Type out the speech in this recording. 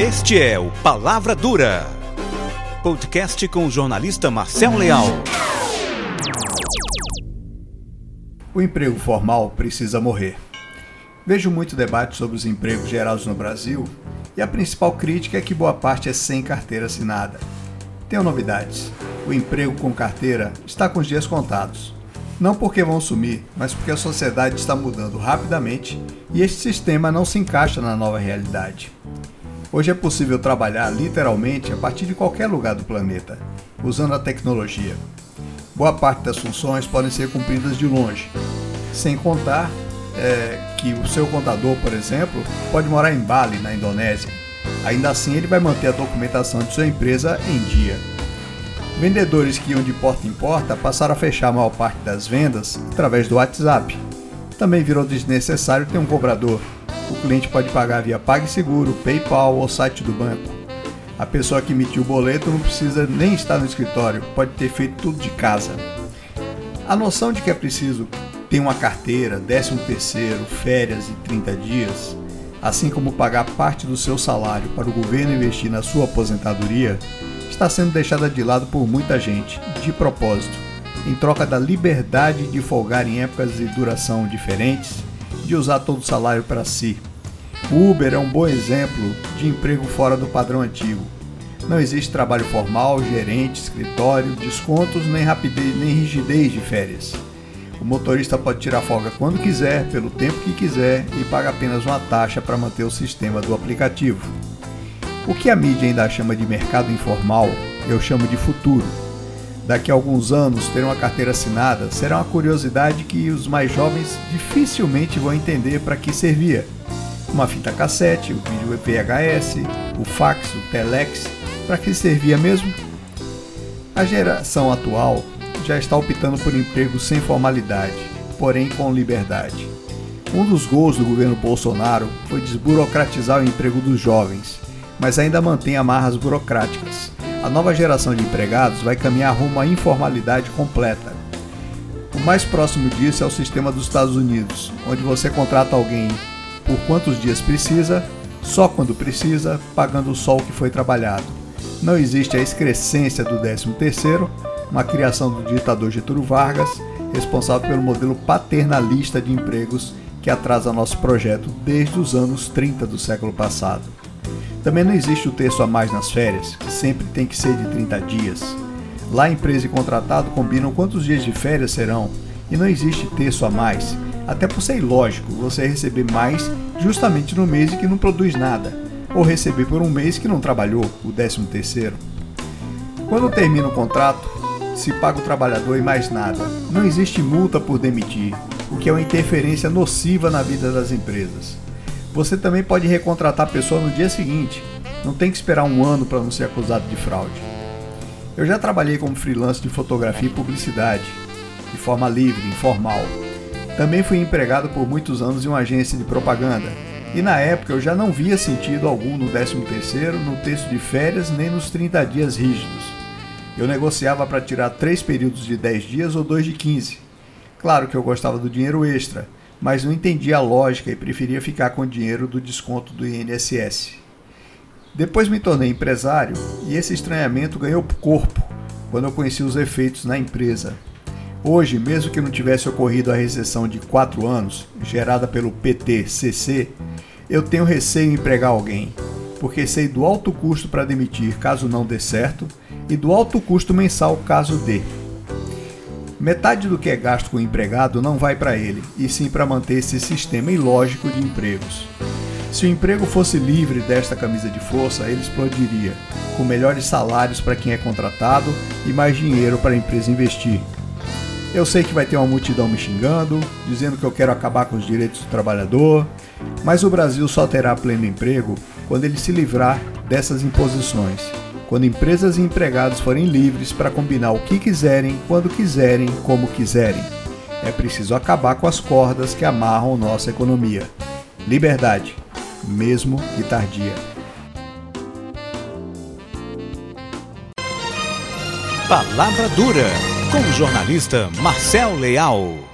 Este é o Palavra Dura, podcast com o jornalista Marcel Leal. O emprego formal precisa morrer. Vejo muito debate sobre os empregos gerados no Brasil e a principal crítica é que boa parte é sem carteira assinada. Tenho novidades. O emprego com carteira está com os dias contados. Não porque vão sumir, mas porque a sociedade está mudando rapidamente e este sistema não se encaixa na nova realidade. Hoje é possível trabalhar literalmente a partir de qualquer lugar do planeta, usando a tecnologia. Boa parte das funções podem ser cumpridas de longe, sem contar é, que o seu contador, por exemplo, pode morar em Bali, na Indonésia. Ainda assim, ele vai manter a documentação de sua empresa em dia. Vendedores que iam de porta em porta passaram a fechar a maior parte das vendas através do WhatsApp. Também virou desnecessário ter um cobrador. O cliente pode pagar via PagSeguro, PayPal ou site do banco. A pessoa que emitiu o boleto não precisa nem estar no escritório, pode ter feito tudo de casa. A noção de que é preciso ter uma carteira, 13 terceiro, férias e 30 dias, assim como pagar parte do seu salário para o governo investir na sua aposentadoria, está sendo deixada de lado por muita gente, de propósito, em troca da liberdade de folgar em épocas de duração diferentes, de usar todo o salário para si. O Uber é um bom exemplo de emprego fora do padrão antigo. Não existe trabalho formal, gerente, escritório, descontos, nem rapidez, nem rigidez de férias. O motorista pode tirar folga quando quiser, pelo tempo que quiser e paga apenas uma taxa para manter o sistema do aplicativo. O que a mídia ainda chama de mercado informal, eu chamo de futuro. Daqui a alguns anos, ter uma carteira assinada será uma curiosidade que os mais jovens dificilmente vão entender para que servia. Uma fita cassete, o vídeo VHS, o fax, o telex, para que servia mesmo? A geração atual já está optando por empregos sem formalidade, porém com liberdade. Um dos gols do governo Bolsonaro foi desburocratizar o emprego dos jovens mas ainda mantém amarras burocráticas. A nova geração de empregados vai caminhar rumo à informalidade completa. O mais próximo disso é o sistema dos Estados Unidos, onde você contrata alguém por quantos dias precisa, só quando precisa, pagando só o que foi trabalhado. Não existe a excrescência do 13º, uma criação do ditador Getúlio Vargas, responsável pelo modelo paternalista de empregos que atrasa nosso projeto desde os anos 30 do século passado. Também não existe o terço a mais nas férias, que sempre tem que ser de 30 dias. Lá, empresa e contratado combinam quantos dias de férias serão, e não existe terço a mais, até por ser ilógico você receber mais justamente no mês em que não produz nada, ou receber por um mês que não trabalhou, o 13 terceiro. Quando termina o contrato, se paga o trabalhador e mais nada. Não existe multa por demitir, o que é uma interferência nociva na vida das empresas. Você também pode recontratar a pessoa no dia seguinte. Não tem que esperar um ano para não ser acusado de fraude. Eu já trabalhei como freelance de fotografia e publicidade, de forma livre, informal. Também fui empregado por muitos anos em uma agência de propaganda, e na época eu já não via sentido algum no 13º, no texto de férias, nem nos 30 dias rígidos. Eu negociava para tirar três períodos de 10 dias ou dois de 15. Claro que eu gostava do dinheiro extra, mas não entendia a lógica e preferia ficar com o dinheiro do desconto do INSS. Depois me tornei empresário e esse estranhamento ganhou corpo quando eu conheci os efeitos na empresa. Hoje, mesmo que não tivesse ocorrido a recessão de 4 anos, gerada pelo PTCC, eu tenho receio em empregar alguém, porque sei do alto custo para demitir caso não dê certo e do alto custo mensal caso dê. Metade do que é gasto com o empregado não vai para ele, e sim para manter esse sistema ilógico de empregos. Se o emprego fosse livre desta camisa de força, ele explodiria, com melhores salários para quem é contratado e mais dinheiro para a empresa investir. Eu sei que vai ter uma multidão me xingando, dizendo que eu quero acabar com os direitos do trabalhador, mas o Brasil só terá pleno emprego quando ele se livrar dessas imposições quando empresas e empregados forem livres para combinar o que quiserem, quando quiserem, como quiserem. É preciso acabar com as cordas que amarram nossa economia. Liberdade, mesmo que tardia. Palavra Dura, com o jornalista Marcel Leal.